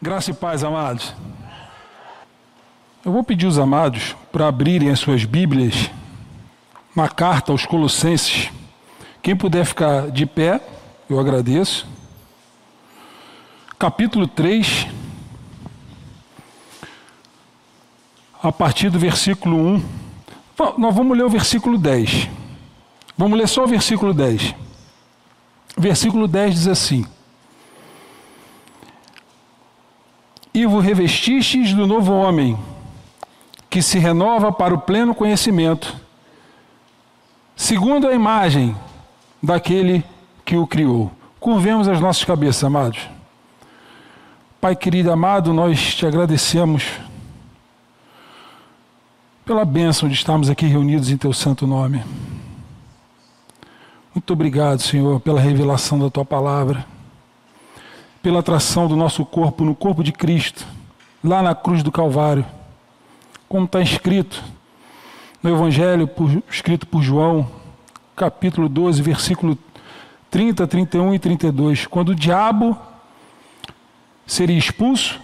Graça e paz, amados. Eu vou pedir os amados para abrirem as suas Bíblias na carta aos Colossenses. Quem puder ficar de pé, eu agradeço. Capítulo 3, a partir do versículo 1. Nós vamos ler o versículo 10. Vamos ler só o versículo 10. Versículo 10 diz assim: E vos revestistes do novo homem, que se renova para o pleno conhecimento, segundo a imagem daquele que o criou. Curvemos as nossas cabeças, amados. Pai querido amado, nós te agradecemos pela bênção de estarmos aqui reunidos em teu santo nome. Muito obrigado, Senhor, pela revelação da tua palavra, pela atração do nosso corpo no corpo de Cristo, lá na cruz do Calvário, como está escrito no Evangelho por, escrito por João, capítulo 12, versículo 30, 31 e 32. Quando o diabo seria expulso,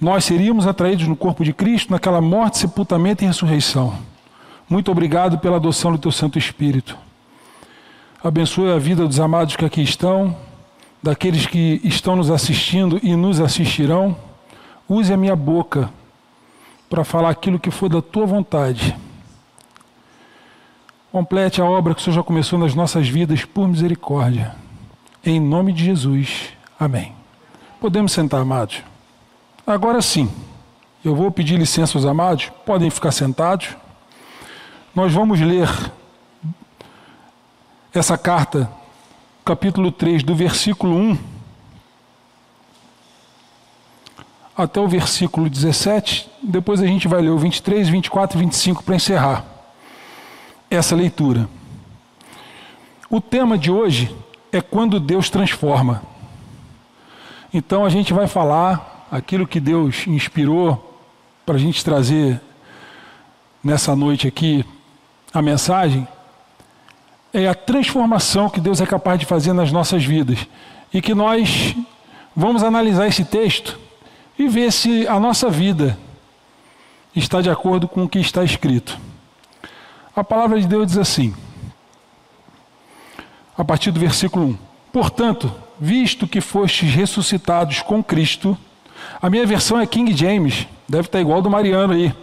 nós seríamos atraídos no corpo de Cristo, naquela morte, sepultamento e ressurreição. Muito obrigado pela adoção do teu Santo Espírito. Abençoe a vida dos amados que aqui estão, daqueles que estão nos assistindo e nos assistirão. Use a minha boca para falar aquilo que for da tua vontade. Complete a obra que o Senhor já começou nas nossas vidas por misericórdia. Em nome de Jesus. Amém. Podemos sentar, amados. Agora sim, eu vou pedir licença aos amados, podem ficar sentados. Nós vamos ler essa carta, capítulo 3, do versículo 1 até o versículo 17. Depois a gente vai ler o 23, 24 e 25 para encerrar essa leitura. O tema de hoje é quando Deus transforma. Então a gente vai falar aquilo que Deus inspirou para a gente trazer nessa noite aqui a mensagem é a transformação que Deus é capaz de fazer nas nossas vidas. E que nós vamos analisar esse texto e ver se a nossa vida está de acordo com o que está escrito. A palavra de Deus diz assim, a partir do versículo 1: Portanto, visto que fostes ressuscitados com Cristo, a minha versão é King James, deve estar igual do Mariano aí,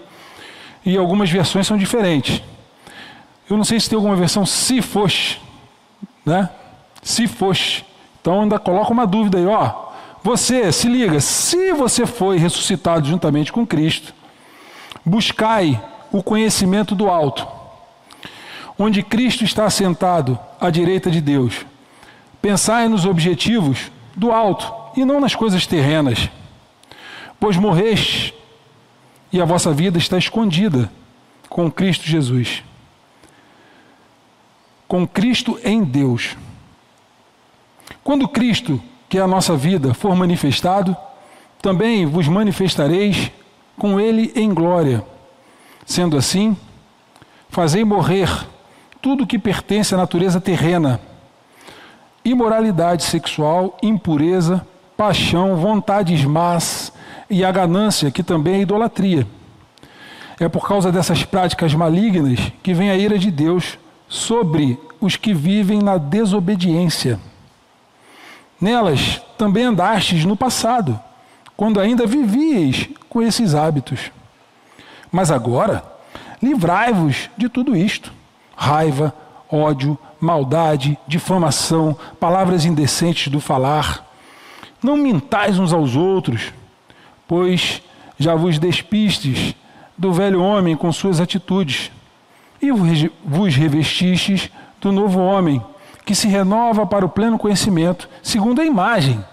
e algumas versões são diferentes. Eu não sei se tem alguma versão se fosse, né? Se fosse. Então ainda coloca uma dúvida aí, ó. Você, se liga, se você foi ressuscitado juntamente com Cristo, buscai o conhecimento do alto, onde Cristo está assentado à direita de Deus. Pensai nos objetivos do alto e não nas coisas terrenas, pois morreste e a vossa vida está escondida com Cristo Jesus com Cristo em Deus. Quando Cristo, que é a nossa vida, for manifestado, também vos manifestareis com Ele em glória. Sendo assim, fazei morrer tudo que pertence à natureza terrena: imoralidade sexual, impureza, paixão, vontades más e a ganância, que também é idolatria. É por causa dessas práticas malignas que vem a ira de Deus sobre os que vivem na desobediência. Nelas também andastes no passado, quando ainda vivíeis com esses hábitos. Mas agora, livrai-vos de tudo isto: raiva, ódio, maldade, difamação, palavras indecentes do falar. Não mintais uns aos outros, pois já vos despistes do velho homem com suas atitudes e vos revestistes do novo homem, que se renova para o pleno conhecimento, segundo a imagem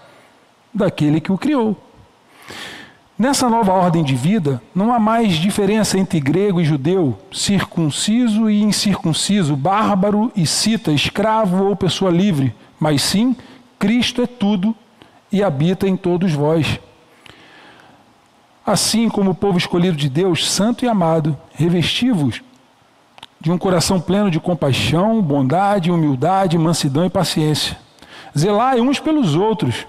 daquele que o criou. Nessa nova ordem de vida, não há mais diferença entre grego e judeu, circunciso e incircunciso, bárbaro e cita, escravo ou pessoa livre, mas sim, Cristo é tudo e habita em todos vós. Assim como o povo escolhido de Deus, santo e amado, revestivos de um coração pleno de compaixão, bondade, humildade, mansidão e paciência. Zelai uns pelos outros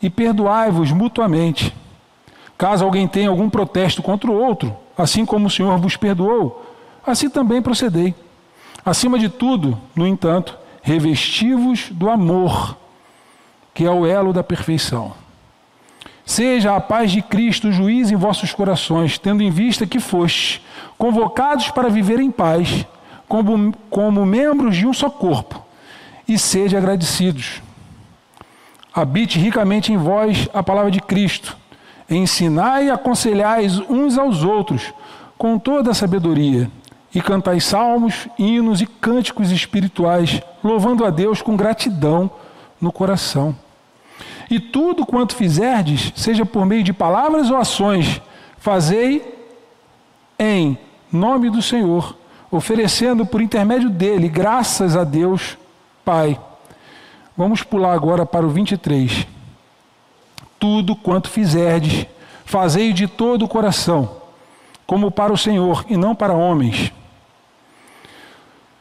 e perdoai-vos mutuamente, Caso alguém tenha algum protesto contra o outro, assim como o Senhor vos perdoou, assim também procedei. Acima de tudo, no entanto, revestivos do amor, que é o elo da perfeição. Seja a paz de Cristo juiz em vossos corações, tendo em vista que fostes convocados para viver em paz, como, como membros de um só corpo, e sede agradecidos. Habite ricamente em vós a palavra de Cristo Ensinai e aconselhais uns aos outros com toda a sabedoria, e cantai salmos, hinos e cânticos espirituais, louvando a Deus com gratidão no coração. E tudo quanto fizerdes, seja por meio de palavras ou ações, fazei em nome do Senhor, oferecendo por intermédio dele graças a Deus Pai. Vamos pular agora para o 23 tudo quanto fizerdes, fazei de todo o coração, como para o Senhor e não para homens.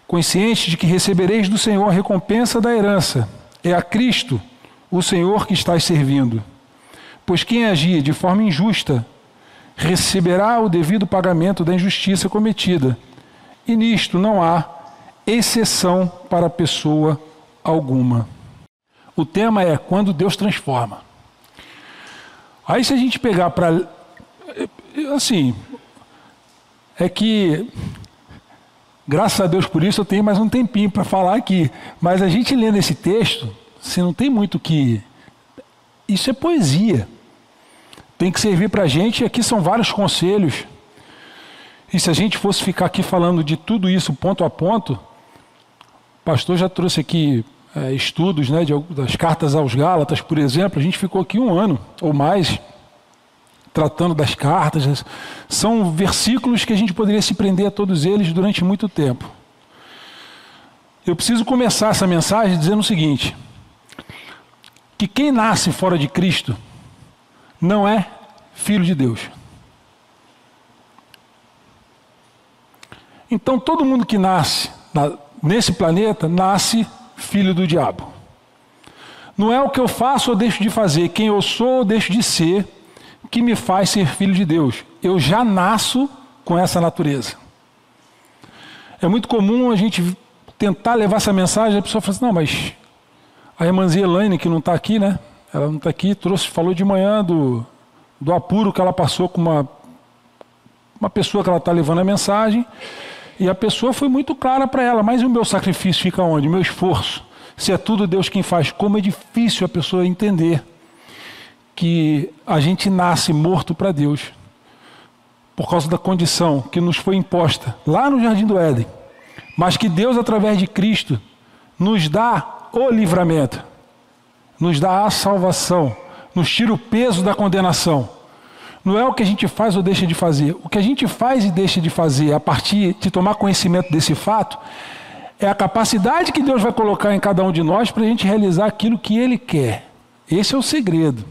Consciente de que recebereis do Senhor a recompensa da herança, é a Cristo, o Senhor, que estás servindo. Pois quem agir de forma injusta receberá o devido pagamento da injustiça cometida, e nisto não há exceção para pessoa alguma. O tema é quando Deus transforma. Aí se a gente pegar para. Assim, é que. Graças a Deus por isso eu tenho mais um tempinho para falar aqui. Mas a gente lendo esse texto, você não tem muito que. Isso é poesia. Tem que servir para a gente, e aqui são vários conselhos. E se a gente fosse ficar aqui falando de tudo isso ponto a ponto, o pastor já trouxe aqui é, estudos né, de, das cartas aos Gálatas, por exemplo, a gente ficou aqui um ano ou mais tratando das cartas. São versículos que a gente poderia se prender a todos eles durante muito tempo. Eu preciso começar essa mensagem dizendo o seguinte: que quem nasce fora de Cristo não é filho de Deus. Então todo mundo que nasce na, nesse planeta nasce filho do diabo. Não é o que eu faço ou deixo de fazer, quem eu sou ou deixo de ser, que me faz ser filho de Deus. Eu já nasço com essa natureza. É muito comum a gente tentar levar essa mensagem, a pessoa fala assim, não, mas a irmãzinha Elaine, que não está aqui, né? Ela não está aqui, trouxe, falou de manhã do, do apuro que ela passou com uma, uma pessoa que ela está levando a mensagem. E a pessoa foi muito clara para ela, mas o meu sacrifício fica onde? O meu esforço. Se é tudo Deus quem faz, como é difícil a pessoa entender que a gente nasce morto para Deus por causa da condição que nos foi imposta lá no jardim do Éden, mas que Deus através de Cristo nos dá o livramento, nos dá a salvação, nos tira o peso da condenação. Não é o que a gente faz ou deixa de fazer. O que a gente faz e deixa de fazer a partir de tomar conhecimento desse fato é a capacidade que Deus vai colocar em cada um de nós para a gente realizar aquilo que Ele quer. Esse é o segredo.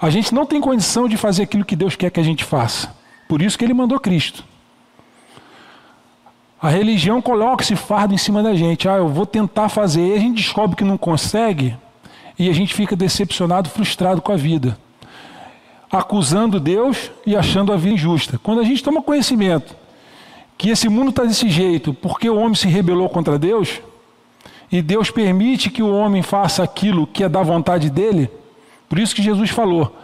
A gente não tem condição de fazer aquilo que Deus quer que a gente faça. Por isso que Ele mandou Cristo. A religião coloca esse fardo em cima da gente. Ah, eu vou tentar fazer. E a gente descobre que não consegue e a gente fica decepcionado, frustrado com a vida acusando Deus e achando a vida injusta. Quando a gente toma conhecimento que esse mundo está desse jeito porque o homem se rebelou contra Deus, e Deus permite que o homem faça aquilo que é da vontade dele, por isso que Jesus falou: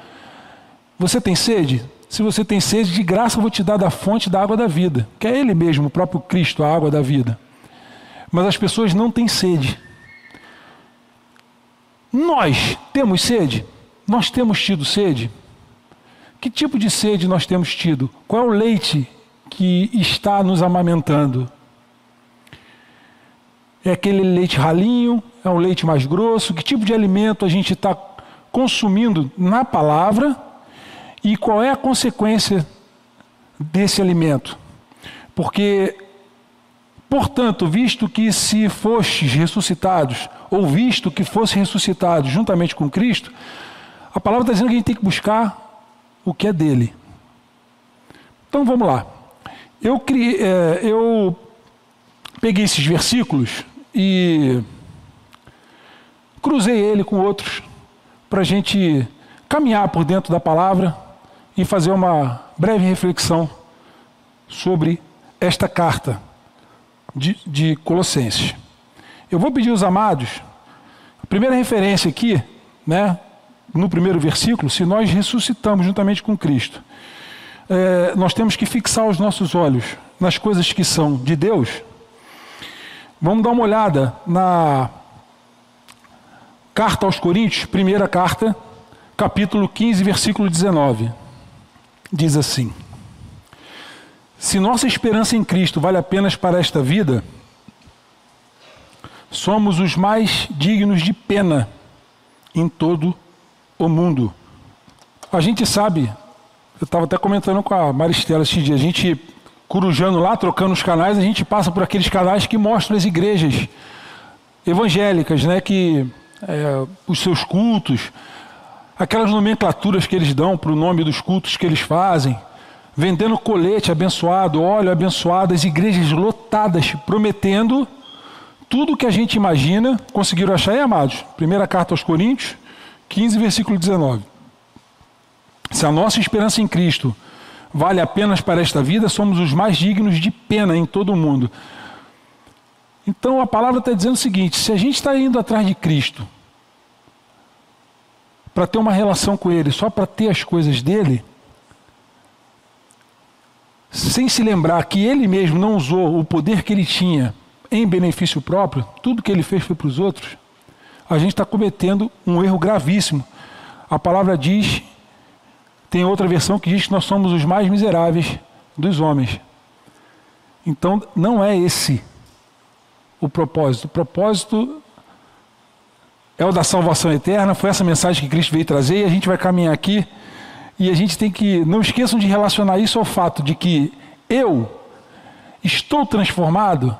Você tem sede? Se você tem sede, de graça eu vou te dar da fonte da água da vida, que é Ele mesmo, o próprio Cristo, a água da vida. Mas as pessoas não têm sede. Nós temos sede? Nós temos tido sede? Que tipo de sede nós temos tido? Qual é o leite que está nos amamentando? É aquele leite ralinho? É um leite mais grosso? Que tipo de alimento a gente está consumindo na palavra? E qual é a consequência desse alimento? Porque, portanto, visto que se fostes ressuscitados, ou visto que fosse ressuscitado juntamente com Cristo, a palavra está dizendo que a gente tem que buscar o que é dele. Então vamos lá. Eu, é, eu peguei esses versículos e cruzei ele com outros para a gente caminhar por dentro da palavra e fazer uma breve reflexão sobre esta carta de, de Colossenses. Eu vou pedir aos amados, a primeira referência aqui, né, no primeiro versículo, se nós ressuscitamos juntamente com Cristo, é, nós temos que fixar os nossos olhos nas coisas que são de Deus. Vamos dar uma olhada na carta aos Coríntios, primeira carta, capítulo 15, versículo 19. Diz assim: Se nossa esperança em Cristo vale apenas para esta vida, somos os mais dignos de pena em todo o mundo. A gente sabe, eu estava até comentando com a Maristela esse dia, a gente corujando lá, trocando os canais, a gente passa por aqueles canais que mostram as igrejas evangélicas, né, que é, os seus cultos, aquelas nomenclaturas que eles dão para o nome dos cultos que eles fazem, vendendo colete abençoado, óleo abençoado, as igrejas lotadas, prometendo tudo que a gente imagina. Conseguiram achar aí, amados? Primeira carta aos Coríntios, 15, versículo 19. Se a nossa esperança em Cristo vale apenas para esta vida, somos os mais dignos de pena em todo o mundo. Então a palavra está dizendo o seguinte: se a gente está indo atrás de Cristo, para ter uma relação com Ele, só para ter as coisas dele, sem se lembrar que Ele mesmo não usou o poder que Ele tinha em benefício próprio, tudo que Ele fez foi para os outros, a gente está cometendo um erro gravíssimo. A palavra diz, tem outra versão que diz que nós somos os mais miseráveis dos homens. Então, não é esse o propósito. O propósito é o da salvação eterna. Foi essa mensagem que Cristo veio trazer e a gente vai caminhar aqui. E a gente tem que. Não esqueçam de relacionar isso ao fato de que eu estou transformado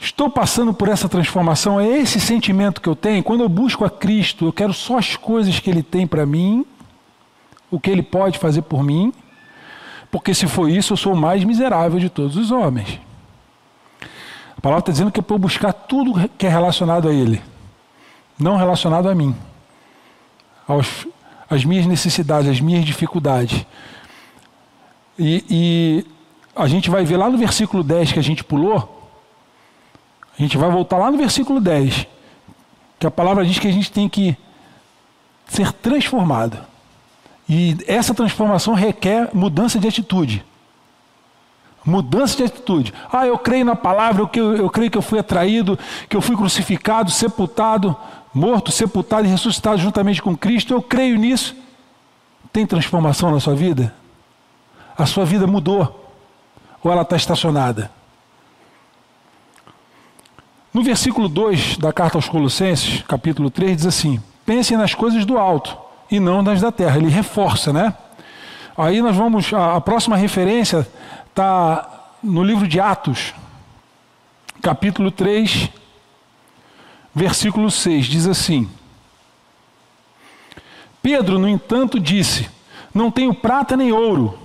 Estou passando por essa transformação, é esse sentimento que eu tenho. Quando eu busco a Cristo, eu quero só as coisas que Ele tem para mim, o que Ele pode fazer por mim, porque se for isso, eu sou o mais miserável de todos os homens. A palavra está dizendo que é eu buscar tudo que é relacionado a Ele, não relacionado a mim, aos, às minhas necessidades, às minhas dificuldades. E, e a gente vai ver lá no versículo 10 que a gente pulou a gente vai voltar lá no versículo 10, que a palavra diz que a gente tem que ser transformado. E essa transformação requer mudança de atitude. Mudança de atitude. Ah, eu creio na palavra, eu, creio que eu fui atraído, que eu fui crucificado, sepultado, morto, sepultado e ressuscitado juntamente com Cristo. Eu creio nisso. Tem transformação na sua vida? A sua vida mudou? Ou ela está estacionada? No versículo 2 da carta aos Colossenses, capítulo 3, diz assim: Pensem nas coisas do alto e não nas da terra. Ele reforça, né? Aí nós vamos. A, a próxima referência está no livro de Atos, capítulo 3, versículo 6. Diz assim: Pedro, no entanto, disse: Não tenho prata nem ouro,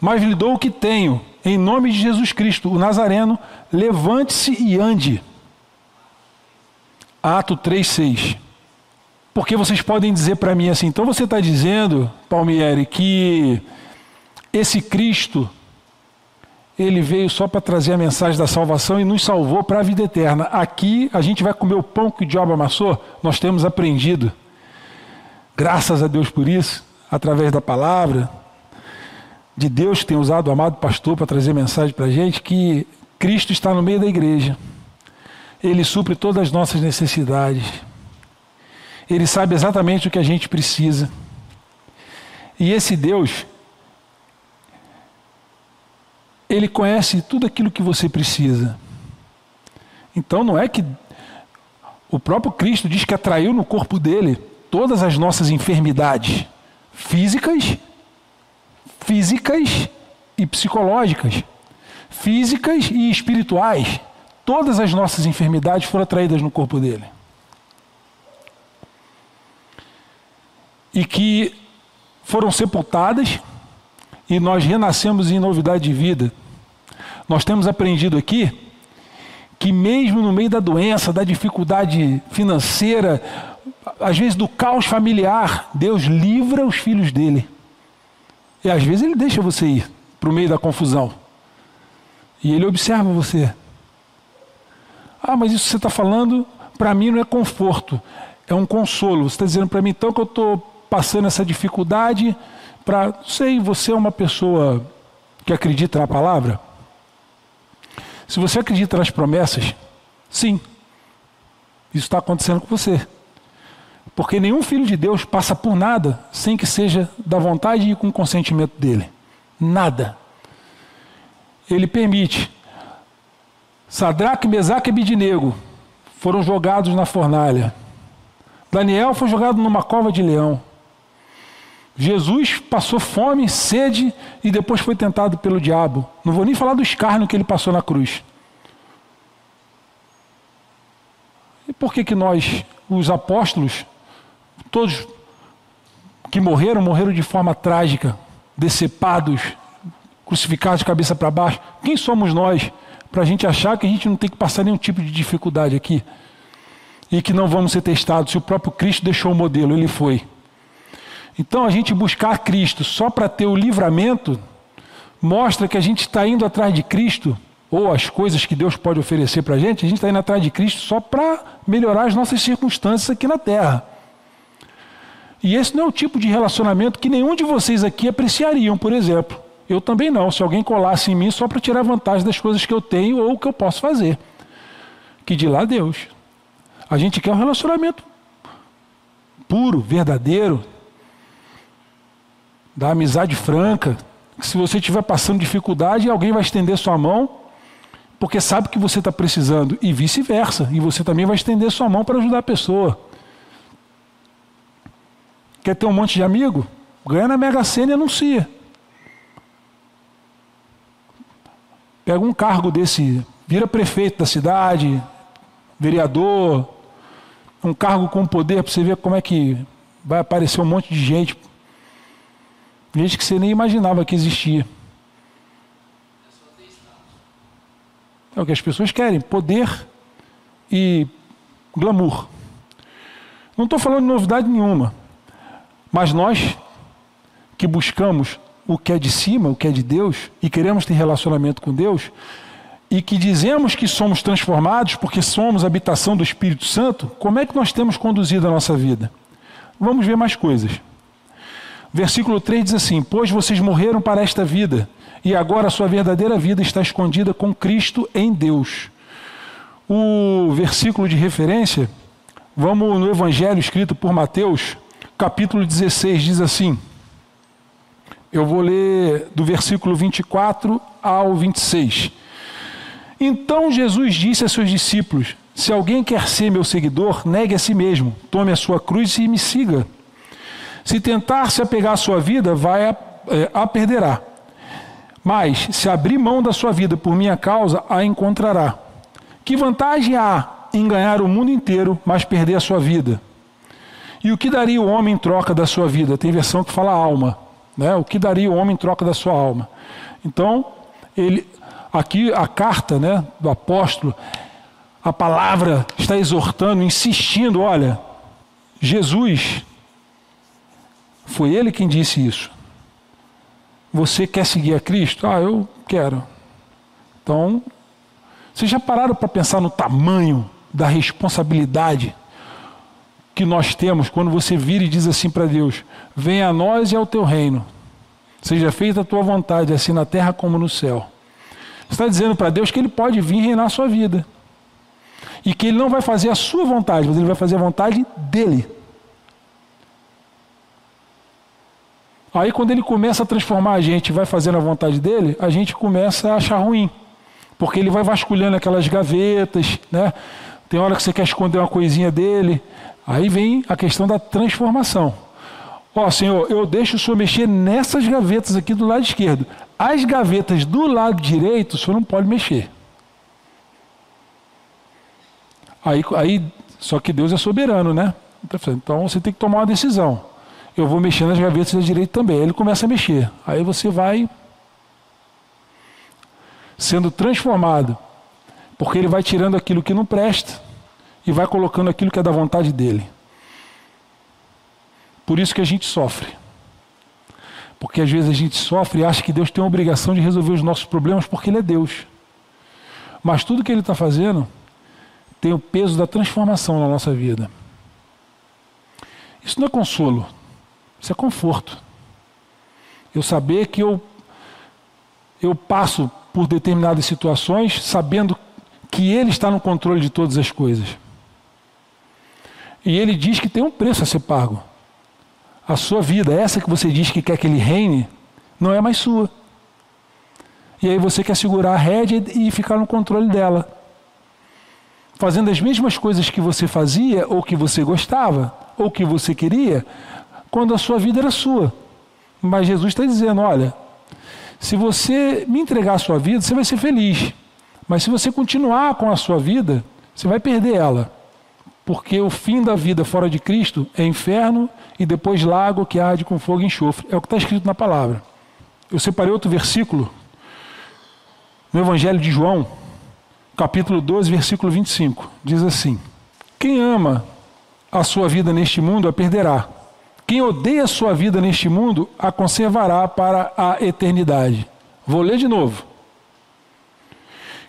mas lhe dou o que tenho. Em nome de Jesus Cristo, o Nazareno, levante-se e ande. Ato 3,6. Porque vocês podem dizer para mim assim, então você está dizendo, Palmieri, que esse Cristo, ele veio só para trazer a mensagem da salvação e nos salvou para a vida eterna. Aqui a gente vai comer o pão que o diabo amassou, nós temos aprendido. Graças a Deus por isso, através da palavra, de Deus que tem usado o amado pastor para trazer mensagem para a gente, que Cristo está no meio da igreja. Ele supre todas as nossas necessidades. Ele sabe exatamente o que a gente precisa. E esse Deus, Ele conhece tudo aquilo que você precisa. Então não é que o próprio Cristo diz que atraiu no corpo dele todas as nossas enfermidades físicas, físicas e psicológicas, físicas e espirituais. Todas as nossas enfermidades foram atraídas no corpo dele. E que foram sepultadas e nós renascemos em novidade de vida. Nós temos aprendido aqui que, mesmo no meio da doença, da dificuldade financeira, às vezes do caos familiar, Deus livra os filhos dele. E às vezes ele deixa você ir para o meio da confusão. E ele observa você. Ah, mas isso que você está falando, para mim não é conforto, é um consolo. Você está dizendo para mim então que eu estou passando essa dificuldade para. Sei, você é uma pessoa que acredita na palavra? Se você acredita nas promessas, sim, isso está acontecendo com você. Porque nenhum filho de Deus passa por nada sem que seja da vontade e com o consentimento dele. Nada. Ele permite. Sadraque, Mesaque e Abidinego foram jogados na fornalha. Daniel foi jogado numa cova de leão. Jesus passou fome, sede e depois foi tentado pelo diabo. Não vou nem falar do escárnio que ele passou na cruz. E por que que nós, os apóstolos, todos que morreram, morreram de forma trágica, decepados, crucificados de cabeça para baixo? Quem somos nós para a gente achar que a gente não tem que passar nenhum tipo de dificuldade aqui? E que não vamos ser testados, se o próprio Cristo deixou o modelo, ele foi. Então a gente buscar Cristo só para ter o livramento mostra que a gente está indo atrás de Cristo ou as coisas que Deus pode oferecer para a gente, a gente está indo atrás de Cristo só para melhorar as nossas circunstâncias aqui na terra. E esse não é o tipo de relacionamento que nenhum de vocês aqui apreciariam, por exemplo. Eu também não, se alguém colasse em mim só para tirar vantagem das coisas que eu tenho ou que eu posso fazer. Que de lá Deus. A gente quer um relacionamento puro, verdadeiro, da amizade franca. Se você estiver passando dificuldade, alguém vai estender sua mão porque sabe que você está precisando, e vice-versa. E você também vai estender sua mão para ajudar a pessoa. Quer ter um monte de amigo? Ganha na Mega Sena e anuncia. Pega um cargo desse, vira prefeito da cidade, vereador, um cargo com poder para você ver como é que vai aparecer um monte de gente. Gente que você nem imaginava que existia. É o que as pessoas querem: poder e glamour. Não estou falando de novidade nenhuma, mas nós que buscamos o que é de cima, o que é de Deus, e queremos ter relacionamento com Deus, e que dizemos que somos transformados porque somos habitação do Espírito Santo, como é que nós temos conduzido a nossa vida? Vamos ver mais coisas. Versículo 3 diz assim: Pois vocês morreram para esta vida e agora a sua verdadeira vida está escondida com Cristo em Deus. O versículo de referência, vamos no Evangelho escrito por Mateus, capítulo 16, diz assim. Eu vou ler do versículo 24 ao 26. Então Jesus disse a seus discípulos: Se alguém quer ser meu seguidor, negue a si mesmo, tome a sua cruz e me siga. Se tentar se apegar à sua vida, vai a, é, a perderá. Mas, se abrir mão da sua vida por minha causa, a encontrará. Que vantagem há em ganhar o mundo inteiro, mas perder a sua vida? E o que daria o homem em troca da sua vida? Tem versão que fala alma. Né? O que daria o homem em troca da sua alma? Então, ele, aqui a carta né, do apóstolo, a palavra está exortando, insistindo: olha, Jesus, foi ele quem disse isso. Você quer seguir a Cristo? Ah, eu quero. Então, vocês já pararam para pensar no tamanho da responsabilidade que nós temos quando você vira e diz assim para Deus: Venha a nós e ao teu reino. Seja feita a tua vontade, assim na terra como no céu. Você está dizendo para Deus que Ele pode vir reinar a sua vida. E que Ele não vai fazer a sua vontade, mas Ele vai fazer a vontade dEle. Aí quando ele começa a transformar a gente, vai fazendo a vontade dele, a gente começa a achar ruim. Porque ele vai vasculhando aquelas gavetas, né? Tem hora que você quer esconder uma coisinha dele. Aí vem a questão da transformação. Ó, Senhor, eu deixo o Senhor mexer nessas gavetas aqui do lado esquerdo. As gavetas do lado direito, o Senhor não pode mexer. Aí, aí, só que Deus é soberano, né? Então você tem que tomar uma decisão eu vou mexer nas gavetas da direita também. Aí ele começa a mexer. Aí você vai sendo transformado, porque ele vai tirando aquilo que não presta e vai colocando aquilo que é da vontade dele. Por isso que a gente sofre. Porque às vezes a gente sofre e acha que Deus tem a obrigação de resolver os nossos problemas porque Ele é Deus. Mas tudo que Ele está fazendo tem o peso da transformação na nossa vida. Isso não é consolo, isso é conforto. Eu saber que eu, eu passo por determinadas situações sabendo que Ele está no controle de todas as coisas. E Ele diz que tem um preço a ser pago. A sua vida, essa que você diz que quer que Ele reine, não é mais sua. E aí você quer segurar a rédea e ficar no controle dela. Fazendo as mesmas coisas que você fazia, ou que você gostava, ou que você queria, quando a sua vida era sua. Mas Jesus está dizendo: olha, se você me entregar a sua vida, você vai ser feliz. Mas se você continuar com a sua vida, você vai perder ela. Porque o fim da vida fora de Cristo é inferno e depois lago que arde com fogo e enxofre. É o que está escrito na palavra. Eu separei outro versículo no Evangelho de João, capítulo 12, versículo 25. Diz assim: Quem ama a sua vida neste mundo a perderá. Quem odeia sua vida neste mundo a conservará para a eternidade. Vou ler de novo.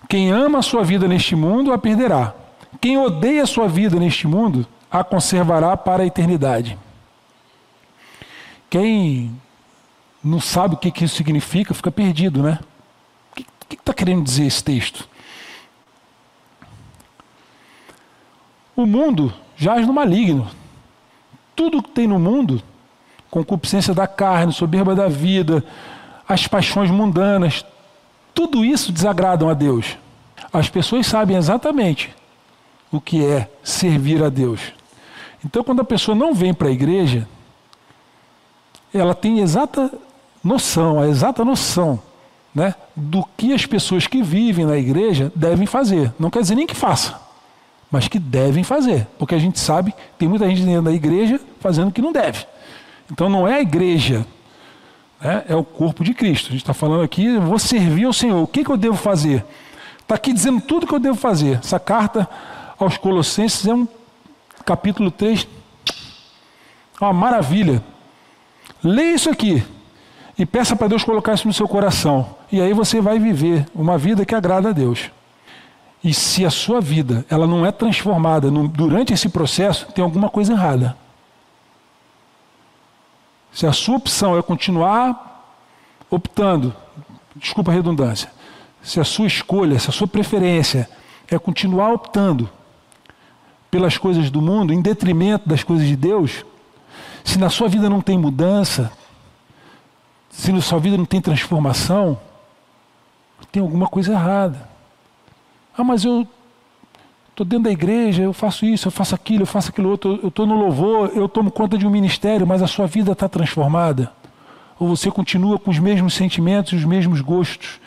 Quem ama a sua vida neste mundo a perderá. Quem odeia sua vida neste mundo a conservará para a eternidade. Quem não sabe o que, que isso significa fica perdido, né? O que está querendo dizer esse texto? O mundo jaz no maligno. Tudo que tem no mundo, concupiscência da carne, soberba da vida, as paixões mundanas, tudo isso desagradam a Deus. As pessoas sabem exatamente o que é servir a Deus. Então, quando a pessoa não vem para a igreja, ela tem exata noção, a exata noção né, do que as pessoas que vivem na igreja devem fazer. Não quer dizer nem que faça mas que devem fazer, porque a gente sabe que tem muita gente dentro da igreja fazendo o que não deve. Então não é a igreja, né? é o corpo de Cristo. A gente está falando aqui, eu vou servir ao Senhor. O que, que eu devo fazer? Está aqui dizendo tudo que eu devo fazer. Essa carta aos Colossenses é um capítulo 3, uma maravilha. Leia isso aqui e peça para Deus colocar isso no seu coração. E aí você vai viver uma vida que agrada a Deus. E se a sua vida ela não é transformada no, durante esse processo, tem alguma coisa errada. Se a sua opção é continuar optando, desculpa a redundância, se a sua escolha, se a sua preferência é continuar optando pelas coisas do mundo em detrimento das coisas de Deus, se na sua vida não tem mudança, se na sua vida não tem transformação, tem alguma coisa errada. Ah, mas eu estou dentro da igreja, eu faço isso, eu faço aquilo, eu faço aquilo outro, eu estou no louvor, eu tomo conta de um ministério, mas a sua vida está transformada? Ou você continua com os mesmos sentimentos e os mesmos gostos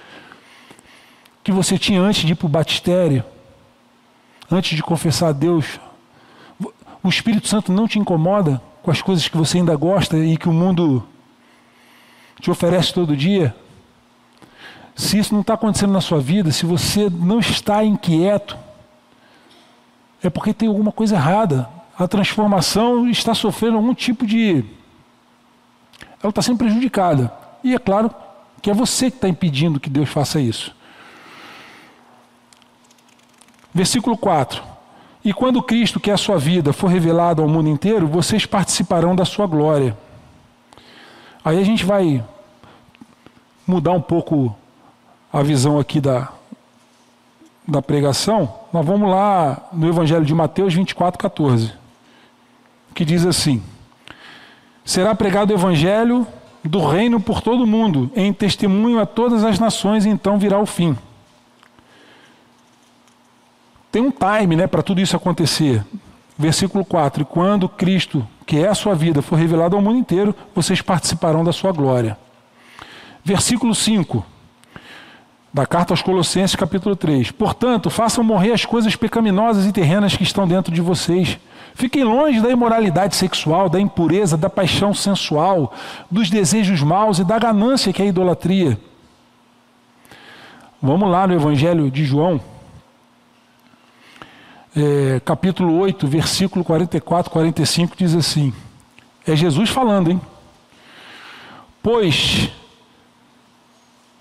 que você tinha antes de ir para o batistério, antes de confessar a Deus? O Espírito Santo não te incomoda com as coisas que você ainda gosta e que o mundo te oferece todo dia? Se isso não está acontecendo na sua vida, se você não está inquieto, é porque tem alguma coisa errada. A transformação está sofrendo algum tipo de. Ela está sendo prejudicada. E é claro que é você que está impedindo que Deus faça isso. Versículo 4. E quando Cristo, que é a sua vida, for revelado ao mundo inteiro, vocês participarão da sua glória. Aí a gente vai mudar um pouco a visão aqui da, da pregação, nós vamos lá no Evangelho de Mateus 24, 14, que diz assim: Será pregado o Evangelho do reino por todo o mundo, em testemunho a todas as nações, e então virá o fim. Tem um time né, para tudo isso acontecer. Versículo 4: E quando Cristo, que é a sua vida, for revelado ao mundo inteiro, vocês participarão da sua glória. Versículo 5: da carta aos Colossenses, capítulo 3. Portanto, façam morrer as coisas pecaminosas e terrenas que estão dentro de vocês. Fiquem longe da imoralidade sexual, da impureza, da paixão sensual, dos desejos maus e da ganância que é a idolatria. Vamos lá no Evangelho de João, é, capítulo 8, versículo 44, 45, diz assim: É Jesus falando, hein? Pois,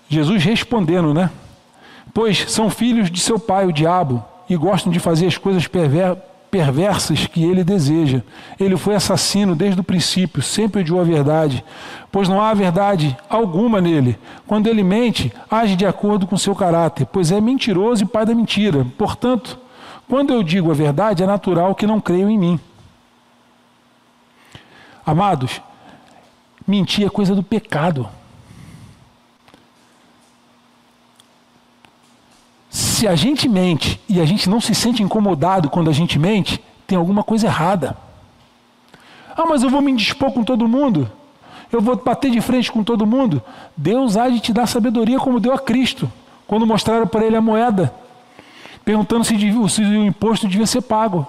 Jesus respondendo, né? Pois são filhos de seu pai, o diabo, e gostam de fazer as coisas perver perversas que ele deseja. Ele foi assassino desde o princípio, sempre odiou a verdade, pois não há verdade alguma nele. Quando ele mente, age de acordo com seu caráter, pois é mentiroso e pai da mentira. Portanto, quando eu digo a verdade, é natural que não creiam em mim. Amados, mentir é coisa do pecado. Se a gente mente e a gente não se sente incomodado quando a gente mente, tem alguma coisa errada. Ah, mas eu vou me indispor com todo mundo. Eu vou bater de frente com todo mundo. Deus há de te dar sabedoria como deu a Cristo, quando mostraram para ele a moeda, perguntando se, se o imposto devia ser pago.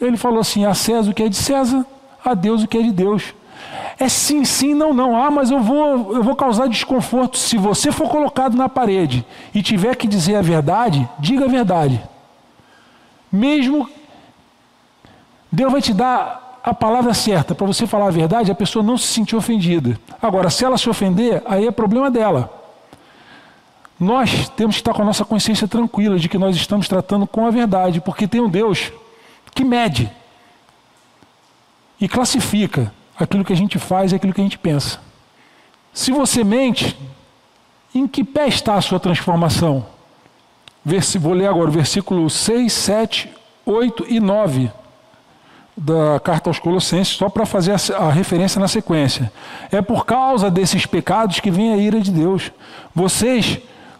Ele falou assim: a César o que é de César, a Deus o que é de Deus. É sim, sim, não, não. Ah, mas eu vou, eu vou causar desconforto. Se você for colocado na parede e tiver que dizer a verdade, diga a verdade. Mesmo Deus vai te dar a palavra certa para você falar a verdade, a pessoa não se sentir ofendida. Agora, se ela se ofender, aí é problema dela. Nós temos que estar com a nossa consciência tranquila de que nós estamos tratando com a verdade, porque tem um Deus que mede e classifica aquilo que a gente faz e aquilo que a gente pensa. Se você mente, em que pé está a sua transformação? Vou ler agora o versículo 6, 7, 8 e 9 da carta aos Colossenses, só para fazer a, referência na sequência. É por causa desses pecados que vem a ira de Deus. Vocês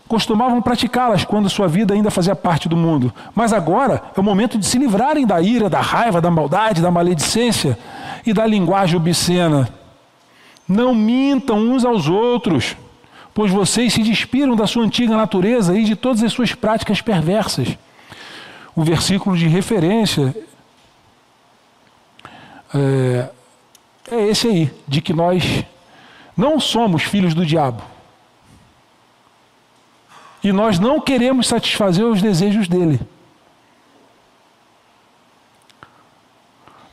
costumavam praticá-las quando sua vida ainda fazia parte do mundo, mas agora é o momento de se livrarem da ira, da raiva, da maldade, da maledicência e da linguagem obscena. Não mintam uns aos outros, pois vocês se despiram da sua antiga natureza e de todas as suas práticas perversas. O versículo de referência é, é esse aí, de que nós não somos filhos do diabo. E nós não queremos satisfazer os desejos dele.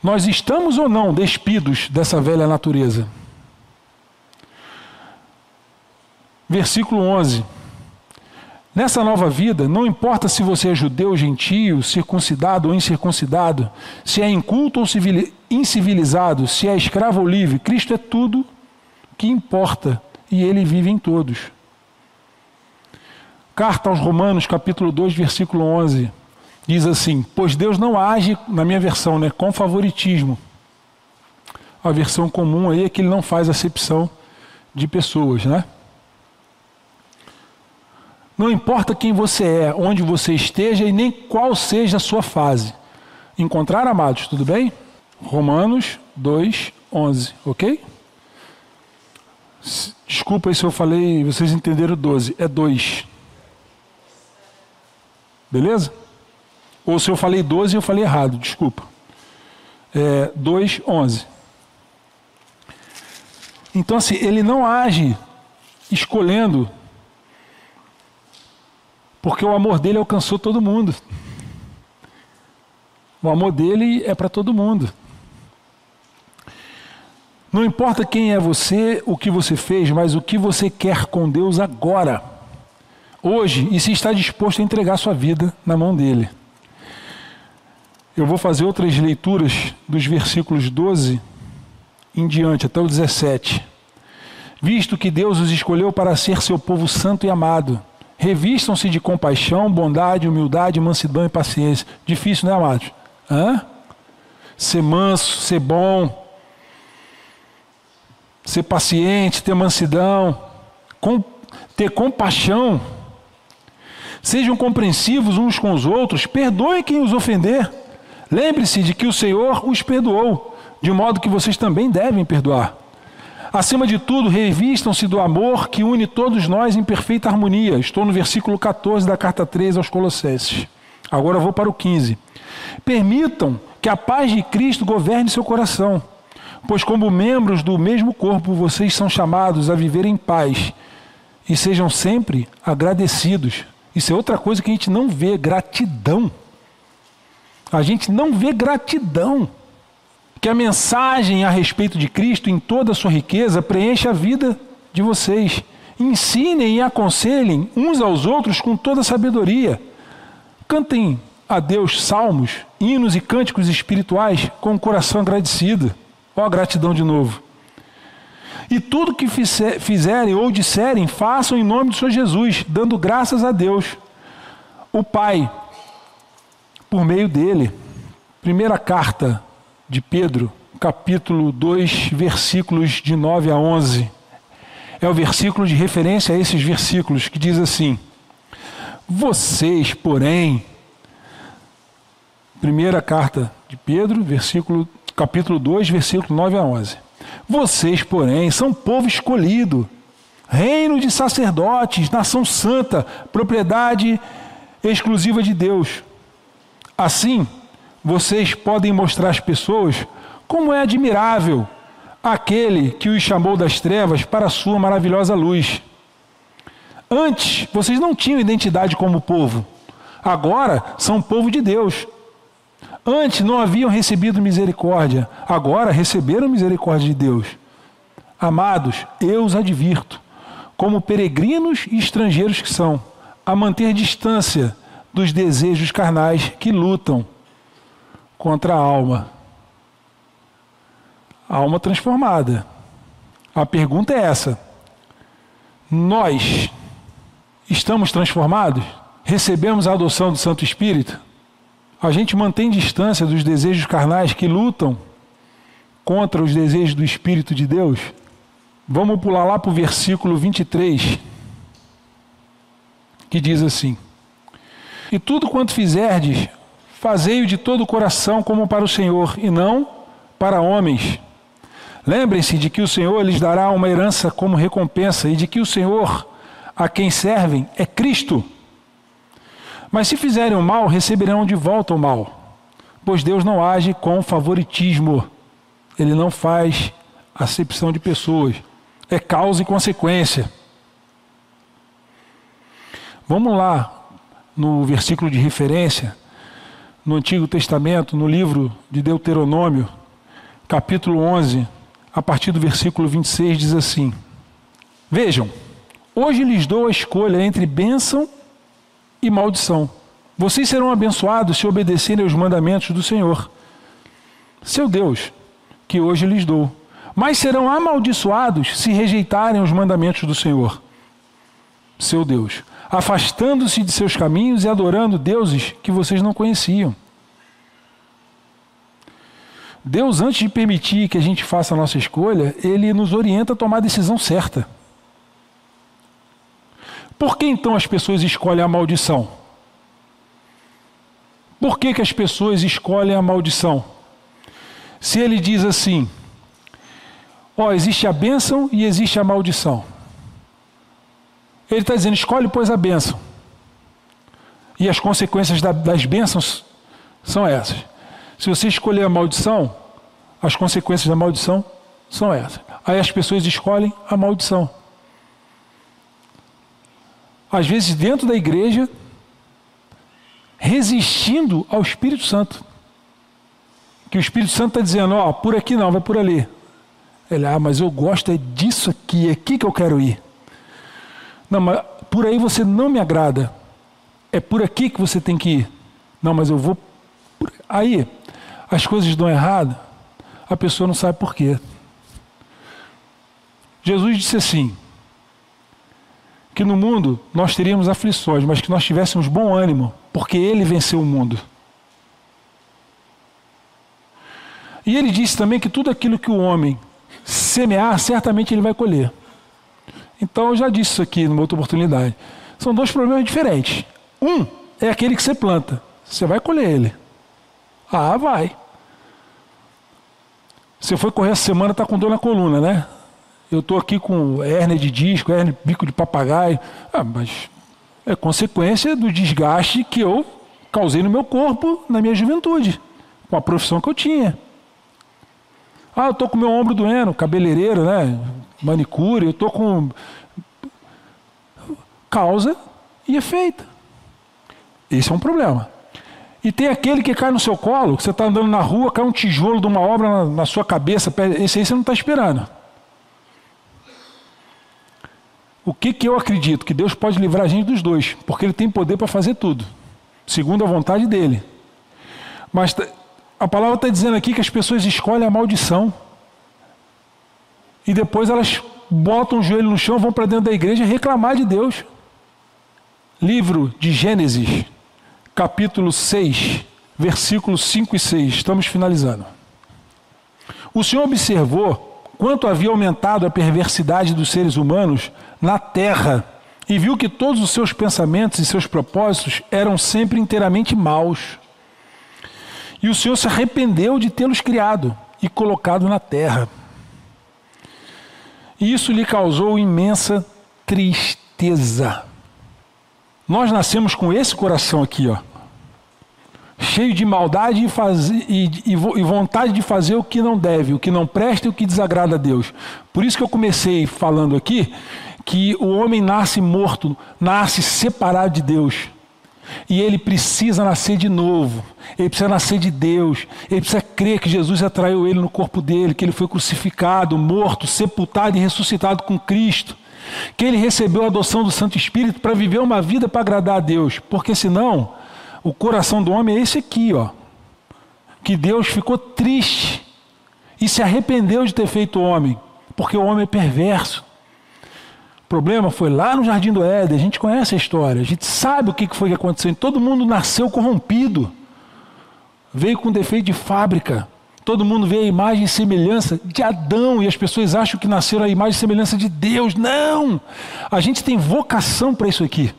Nós estamos ou não despidos dessa velha natureza? Versículo 11. Nessa nova vida, não importa se você é judeu, gentio, circuncidado ou incircuncidado, se é inculto ou incivilizado, se é escravo ou livre, Cristo é tudo que importa e ele vive em todos. Carta aos Romanos, capítulo 2, versículo 11. Diz assim: Pois Deus não age, na minha versão, né, com favoritismo. A versão comum aí é que ele não faz acepção de pessoas, né? Não importa quem você é, onde você esteja e nem qual seja a sua fase. Encontrar, amados, tudo bem? Romanos 2, 11, ok? Desculpa aí se eu falei, vocês entenderam 12, é 2. Beleza? Ou se eu falei 12, eu falei errado, desculpa. É, 2, 11. Então, assim, ele não age escolhendo, porque o amor dele alcançou todo mundo. O amor dele é para todo mundo. Não importa quem é você, o que você fez, mas o que você quer com Deus agora, hoje, e se está disposto a entregar sua vida na mão dele. Eu vou fazer outras leituras dos versículos 12 em diante, até o 17. Visto que Deus os escolheu para ser seu povo santo e amado, revistam-se de compaixão, bondade, humildade, mansidão e paciência. Difícil, né, amados? Hã? Ser manso, ser bom, ser paciente, ter mansidão, com, ter compaixão. Sejam compreensivos uns com os outros, perdoem quem os ofender. Lembre-se de que o Senhor os perdoou, de modo que vocês também devem perdoar. Acima de tudo, revistam-se do amor que une todos nós em perfeita harmonia. Estou no versículo 14 da carta 3 aos Colossenses. Agora vou para o 15. Permitam que a paz de Cristo governe seu coração, pois, como membros do mesmo corpo, vocês são chamados a viver em paz e sejam sempre agradecidos. Isso é outra coisa que a gente não vê: gratidão. A gente não vê gratidão. que a mensagem a respeito de Cristo, em toda a sua riqueza, preencha a vida de vocês. Ensinem e aconselhem uns aos outros com toda sabedoria. Cantem a Deus salmos, hinos e cânticos espirituais com o coração agradecido. Ó, gratidão de novo. E tudo que fizerem ou disserem, façam em nome do Senhor Jesus, dando graças a Deus, o Pai, por meio dele. Primeira carta de Pedro, capítulo 2, versículos de 9 a 11. É o versículo de referência a esses versículos que diz assim: Vocês, porém, primeira carta de Pedro, versículo, capítulo 2, versículo 9 a 11. Vocês, porém, são povo escolhido, reino de sacerdotes, nação santa, propriedade exclusiva de Deus. Assim, vocês podem mostrar às pessoas como é admirável aquele que os chamou das trevas para a sua maravilhosa luz. Antes, vocês não tinham identidade como povo. Agora são povo de Deus. Antes não haviam recebido misericórdia. Agora receberam misericórdia de Deus. Amados, eu os advirto, como peregrinos e estrangeiros que são, a manter distância dos desejos carnais que lutam contra a alma. A alma transformada. A pergunta é essa: nós estamos transformados? Recebemos a adoção do Santo Espírito? A gente mantém distância dos desejos carnais que lutam contra os desejos do Espírito de Deus? Vamos pular lá para o versículo 23, que diz assim: E tudo quanto fizerdes, Fazei-o de todo o coração como para o Senhor e não para homens. Lembrem-se de que o Senhor lhes dará uma herança como recompensa e de que o Senhor a quem servem é Cristo. Mas se fizerem o mal, receberão de volta o mal, pois Deus não age com favoritismo. Ele não faz acepção de pessoas. É causa e consequência. Vamos lá no versículo de referência, no Antigo Testamento, no livro de Deuteronômio, capítulo 11, a partir do versículo 26, diz assim: Vejam, hoje lhes dou a escolha entre bênção e maldição. Vocês serão abençoados se obedecerem aos mandamentos do Senhor, seu Deus, que hoje lhes dou. Mas serão amaldiçoados se rejeitarem os mandamentos do Senhor, seu Deus afastando-se de seus caminhos e adorando deuses que vocês não conheciam. Deus, antes de permitir que a gente faça a nossa escolha, Ele nos orienta a tomar a decisão certa. Por que então as pessoas escolhem a maldição? Por que, que as pessoas escolhem a maldição? Se ele diz assim: ó, existe a bênção e existe a maldição. Ele está dizendo: escolhe, pois, a bênção. E as consequências das bênçãos são essas. Se você escolher a maldição, as consequências da maldição são essas. Aí as pessoas escolhem a maldição. Às vezes, dentro da igreja, resistindo ao Espírito Santo. Que o Espírito Santo está dizendo: Ó, oh, por aqui não, vai por ali. Ele, ah, mas eu gosto é disso aqui, é aqui que eu quero ir. Não, mas por aí você não me agrada. É por aqui que você tem que ir. Não, mas eu vou. Por... Aí as coisas dão errado, a pessoa não sabe por quê. Jesus disse assim: que no mundo nós teríamos aflições, mas que nós tivéssemos bom ânimo, porque Ele venceu o mundo. E ele disse também que tudo aquilo que o homem semear, certamente ele vai colher. Então eu já disse isso aqui numa outra oportunidade. São dois problemas diferentes. Um é aquele que você planta. Você vai colher ele. Ah, vai. Você foi correr essa semana, está com dor na coluna, né? Eu estou aqui com hérnia de disco, hérnia bico de papagaio. Ah, mas é consequência do desgaste que eu causei no meu corpo na minha juventude, com a profissão que eu tinha. Ah, eu estou com meu ombro doendo, cabeleireiro, né? manicure, eu estou com causa e efeito. Esse é um problema. E tem aquele que cai no seu colo, que você está andando na rua, cai um tijolo de uma obra na, na sua cabeça, esse aí você não está esperando. O que, que eu acredito? Que Deus pode livrar a gente dos dois, porque Ele tem poder para fazer tudo, segundo a vontade dele. Mas a palavra está dizendo aqui que as pessoas escolhem a maldição. E depois elas botam o joelho no chão, vão para dentro da igreja reclamar de Deus. Livro de Gênesis, capítulo 6, versículos 5 e 6. Estamos finalizando. O Senhor observou quanto havia aumentado a perversidade dos seres humanos na terra e viu que todos os seus pensamentos e seus propósitos eram sempre inteiramente maus. E o Senhor se arrependeu de tê-los criado e colocado na terra. E isso lhe causou imensa tristeza. Nós nascemos com esse coração aqui, ó, cheio de maldade e, faz, e, e, e, vontade de fazer o que não deve, o que não presta e o que desagrada a Deus. Por isso que eu comecei falando aqui que o homem nasce morto, nasce separado de Deus. E ele precisa nascer de novo, ele precisa nascer de Deus, ele precisa crer que Jesus atraiu ele no corpo dele, que ele foi crucificado, morto, sepultado e ressuscitado com Cristo, que ele recebeu a adoção do Santo Espírito para viver uma vida para agradar a Deus, porque senão o coração do homem é esse aqui, ó. Que Deus ficou triste e se arrependeu de ter feito o homem, porque o homem é perverso. O problema foi lá no Jardim do Éden, a gente conhece a história, a gente sabe o que foi que aconteceu. Todo mundo nasceu corrompido, veio com defeito de fábrica. Todo mundo vê a imagem e semelhança de Adão e as pessoas acham que nasceram a imagem e semelhança de Deus. Não! A gente tem vocação para isso aqui.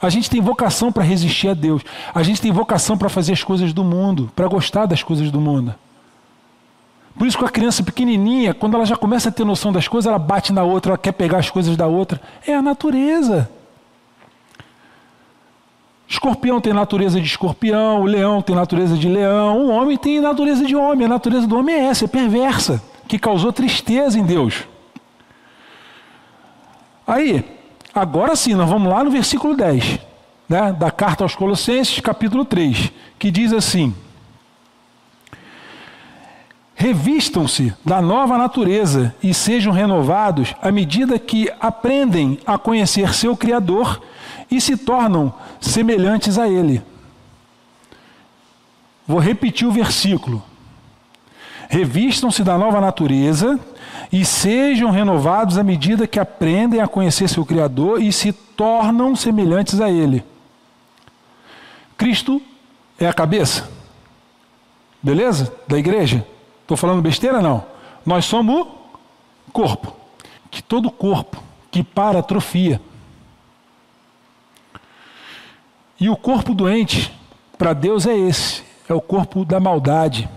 A gente tem vocação para resistir a Deus. A gente tem vocação para fazer as coisas do mundo, para gostar das coisas do mundo. Por isso que a criança pequenininha, quando ela já começa a ter noção das coisas, ela bate na outra, ela quer pegar as coisas da outra. É a natureza. Escorpião tem natureza de escorpião, o leão tem natureza de leão, o homem tem natureza de homem. A natureza do homem é essa, é perversa, que causou tristeza em Deus. Aí, Agora sim, nós vamos lá no versículo 10, né, da carta aos Colossenses, capítulo 3, que diz assim: Revistam-se da nova natureza e sejam renovados à medida que aprendem a conhecer seu Criador e se tornam semelhantes a Ele. Vou repetir o versículo. Revistam-se da nova natureza e sejam renovados à medida que aprendem a conhecer seu Criador e se tornam semelhantes a Ele. Cristo é a cabeça. Beleza? Da igreja? Estou falando besteira? Não. Nós somos o corpo. Que todo corpo que para atrofia. E o corpo doente, para Deus, é esse: é o corpo da maldade,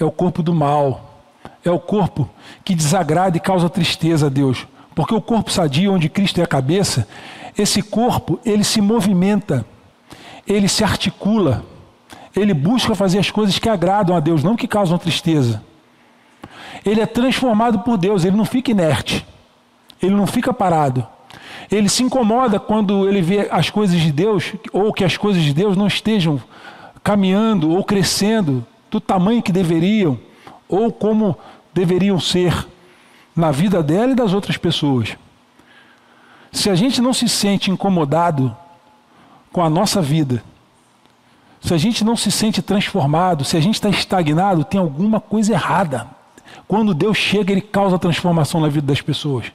é o corpo do mal é o corpo que desagrada e causa tristeza a Deus. Porque o corpo sadio, onde Cristo é a cabeça, esse corpo, ele se movimenta, ele se articula, ele busca fazer as coisas que agradam a Deus, não que causam tristeza. Ele é transformado por Deus, ele não fica inerte, ele não fica parado. Ele se incomoda quando ele vê as coisas de Deus, ou que as coisas de Deus não estejam caminhando ou crescendo do tamanho que deveriam ou como deveriam ser na vida dela e das outras pessoas. Se a gente não se sente incomodado com a nossa vida, se a gente não se sente transformado, se a gente está estagnado, tem alguma coisa errada. Quando Deus chega, Ele causa transformação na vida das pessoas.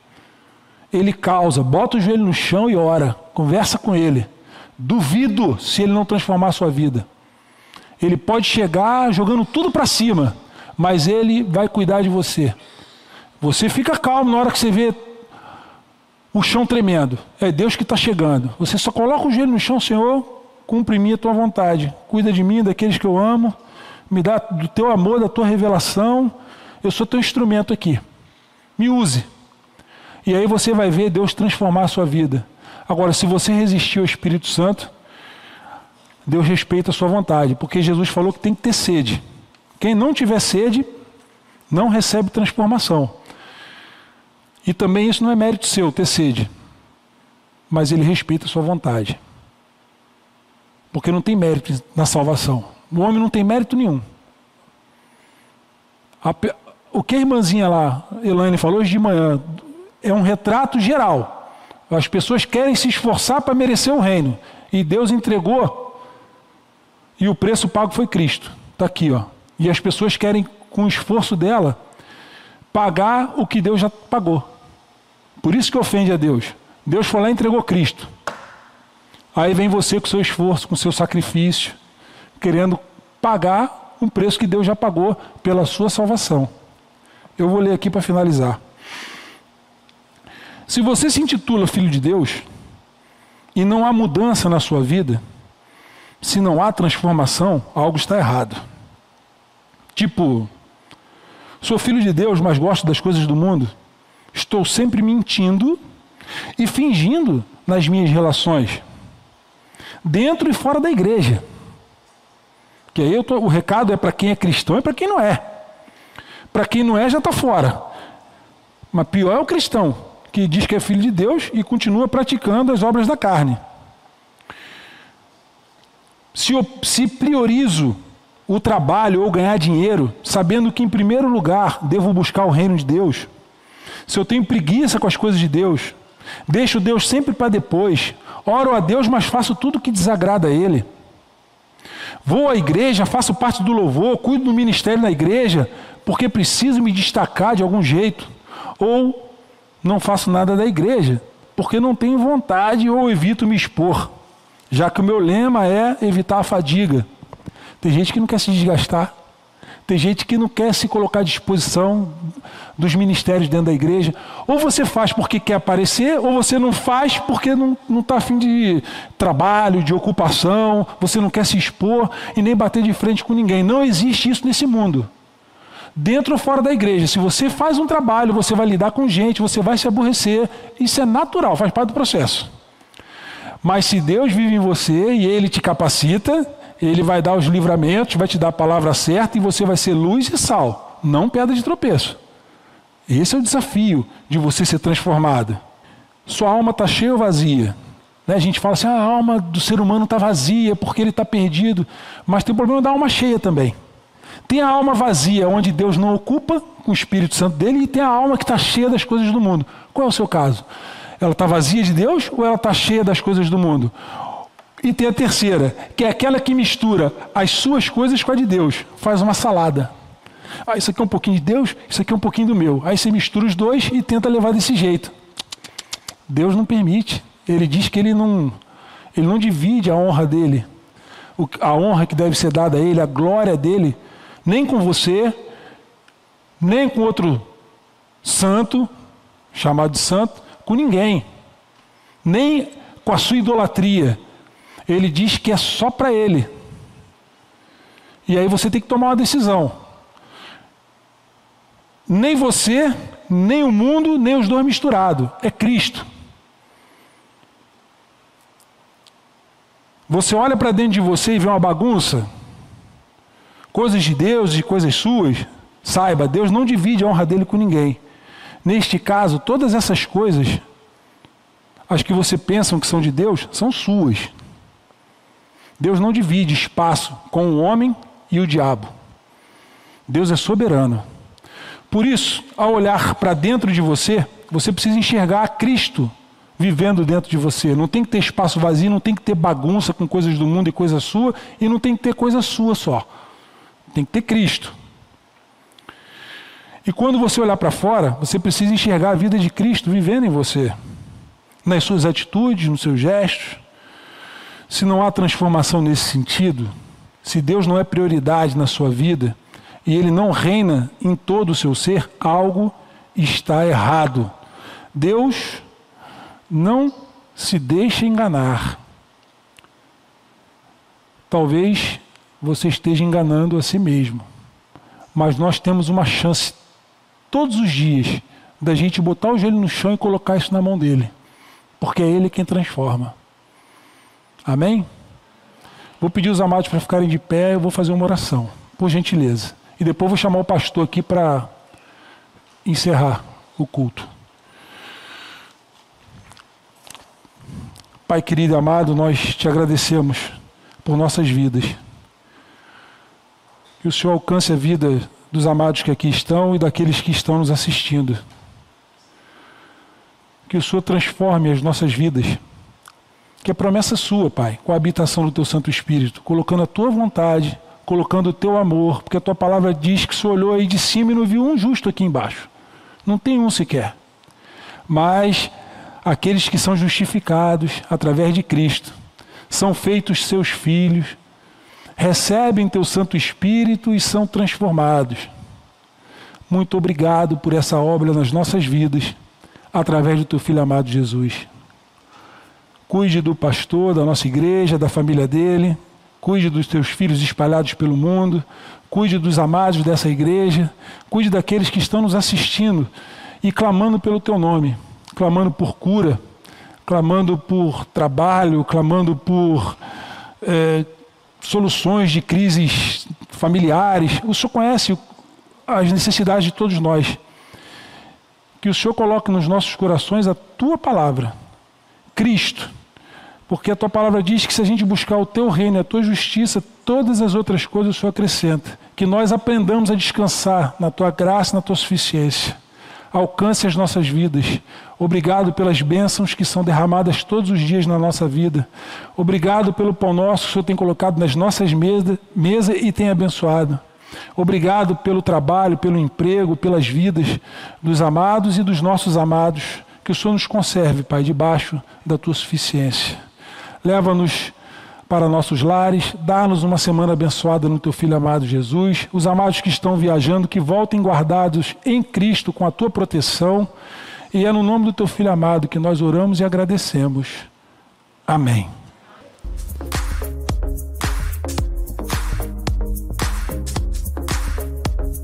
Ele causa, bota o joelho no chão e ora, conversa com Ele. Duvido se Ele não transformar a sua vida. Ele pode chegar jogando tudo para cima, mas Ele vai cuidar de você. Você fica calmo na hora que você vê o chão tremendo. É Deus que está chegando. Você só coloca o joelho no chão, Senhor, cumpre minha tua vontade. Cuida de mim, daqueles que eu amo. Me dá do teu amor, da tua revelação. Eu sou teu instrumento aqui. Me use. E aí você vai ver Deus transformar a sua vida. Agora, se você resistir ao Espírito Santo, Deus respeita a sua vontade, porque Jesus falou que tem que ter sede. Quem não tiver sede, não recebe transformação. E também isso não é mérito seu, ter sede. Mas ele respeita a sua vontade. Porque não tem mérito na salvação. O homem não tem mérito nenhum. A, o que a irmãzinha lá, Elaine, falou hoje de manhã, é um retrato geral. As pessoas querem se esforçar para merecer o reino. E Deus entregou, e o preço pago foi Cristo. Está aqui, ó. E as pessoas querem, com o esforço dela, pagar o que Deus já pagou. Por isso que ofende a Deus. Deus foi lá e entregou Cristo. Aí vem você com seu esforço, com seu sacrifício, querendo pagar um preço que Deus já pagou pela sua salvação. Eu vou ler aqui para finalizar. Se você se intitula filho de Deus e não há mudança na sua vida, se não há transformação, algo está errado. Tipo, sou filho de Deus, mas gosto das coisas do mundo. Estou sempre mentindo e fingindo nas minhas relações, dentro e fora da igreja. Que aí tô, o recado é para quem é cristão e para quem não é. Para quem não é, já está fora. Mas pior é o cristão, que diz que é filho de Deus e continua praticando as obras da carne. Se, eu, se priorizo o trabalho ou ganhar dinheiro, sabendo que, em primeiro lugar, devo buscar o reino de Deus, se eu tenho preguiça com as coisas de Deus, deixo Deus sempre para depois, oro a Deus, mas faço tudo que desagrada a Ele. Vou à igreja, faço parte do louvor, cuido do ministério na igreja, porque preciso me destacar de algum jeito. Ou não faço nada da igreja, porque não tenho vontade ou evito me expor, já que o meu lema é evitar a fadiga. Tem gente que não quer se desgastar. Tem gente que não quer se colocar à disposição dos ministérios dentro da igreja. Ou você faz porque quer aparecer, ou você não faz porque não está afim de trabalho, de ocupação, você não quer se expor e nem bater de frente com ninguém. Não existe isso nesse mundo. Dentro ou fora da igreja, se você faz um trabalho, você vai lidar com gente, você vai se aborrecer. Isso é natural, faz parte do processo. Mas se Deus vive em você e Ele te capacita, ele vai dar os livramentos, vai te dar a palavra certa e você vai ser luz e sal, não pedra de tropeço. Esse é o desafio de você ser transformado. Sua alma está cheia ou vazia? Né? A gente fala assim: ah, a alma do ser humano está vazia porque ele está perdido. Mas tem o problema da alma cheia também. Tem a alma vazia, onde Deus não ocupa com o Espírito Santo dele, e tem a alma que está cheia das coisas do mundo. Qual é o seu caso? Ela está vazia de Deus ou ela está cheia das coisas do mundo? E tem a terceira, que é aquela que mistura as suas coisas com a de Deus. Faz uma salada. Ah, isso aqui é um pouquinho de Deus, isso aqui é um pouquinho do meu. Aí você mistura os dois e tenta levar desse jeito. Deus não permite. Ele diz que ele não, ele não divide a honra dele, a honra que deve ser dada a ele, a glória dele, nem com você, nem com outro santo, chamado de santo, com ninguém. Nem com a sua idolatria ele diz que é só para ele. E aí você tem que tomar uma decisão. Nem você, nem o mundo, nem os dois misturados. É Cristo. Você olha para dentro de você e vê uma bagunça, coisas de Deus e coisas suas. Saiba, Deus não divide a honra dele com ninguém. Neste caso, todas essas coisas, as que você pensa que são de Deus, são suas. Deus não divide espaço com o homem e o diabo. Deus é soberano. Por isso, ao olhar para dentro de você, você precisa enxergar Cristo vivendo dentro de você. Não tem que ter espaço vazio, não tem que ter bagunça com coisas do mundo e coisa sua, e não tem que ter coisa sua só. Tem que ter Cristo. E quando você olhar para fora, você precisa enxergar a vida de Cristo vivendo em você, nas suas atitudes, nos seus gestos, se não há transformação nesse sentido, se Deus não é prioridade na sua vida e Ele não reina em todo o seu ser, algo está errado. Deus não se deixa enganar. Talvez você esteja enganando a si mesmo, mas nós temos uma chance todos os dias da gente botar o joelho no chão e colocar isso na mão dele, porque é Ele quem transforma. Amém? Vou pedir os amados para ficarem de pé, eu vou fazer uma oração, por gentileza. E depois vou chamar o pastor aqui para encerrar o culto. Pai querido e amado, nós te agradecemos por nossas vidas. Que o Senhor alcance a vida dos amados que aqui estão e daqueles que estão nos assistindo. Que o Senhor transforme as nossas vidas. Que a promessa sua, Pai, com a habitação do Teu Santo Espírito, colocando a Tua vontade, colocando o Teu amor, porque a Tua palavra diz que o olhou aí de cima e não viu um justo aqui embaixo. Não tem um sequer. Mas aqueles que são justificados através de Cristo, são feitos seus filhos, recebem teu Santo Espírito e são transformados. Muito obrigado por essa obra nas nossas vidas, através do teu filho amado Jesus. Cuide do pastor da nossa igreja, da família dele, cuide dos teus filhos espalhados pelo mundo, cuide dos amados dessa igreja, cuide daqueles que estão nos assistindo e clamando pelo teu nome clamando por cura, clamando por trabalho, clamando por é, soluções de crises familiares. O Senhor conhece as necessidades de todos nós. Que o Senhor coloque nos nossos corações a tua palavra, Cristo. Porque a tua palavra diz que se a gente buscar o teu reino, a tua justiça, todas as outras coisas o Senhor acrescenta. Que nós aprendamos a descansar na tua graça, na tua suficiência alcance as nossas vidas. Obrigado pelas bênçãos que são derramadas todos os dias na nossa vida. Obrigado pelo pão nosso que o Senhor tem colocado nas nossas mesas mesa e tem abençoado. Obrigado pelo trabalho, pelo emprego, pelas vidas dos amados e dos nossos amados. Que o Senhor nos conserve, Pai, debaixo da tua suficiência. Leva-nos para nossos lares, dá-nos uma semana abençoada no teu filho amado Jesus. Os amados que estão viajando, que voltem guardados em Cristo com a tua proteção. E é no nome do teu filho amado que nós oramos e agradecemos. Amém.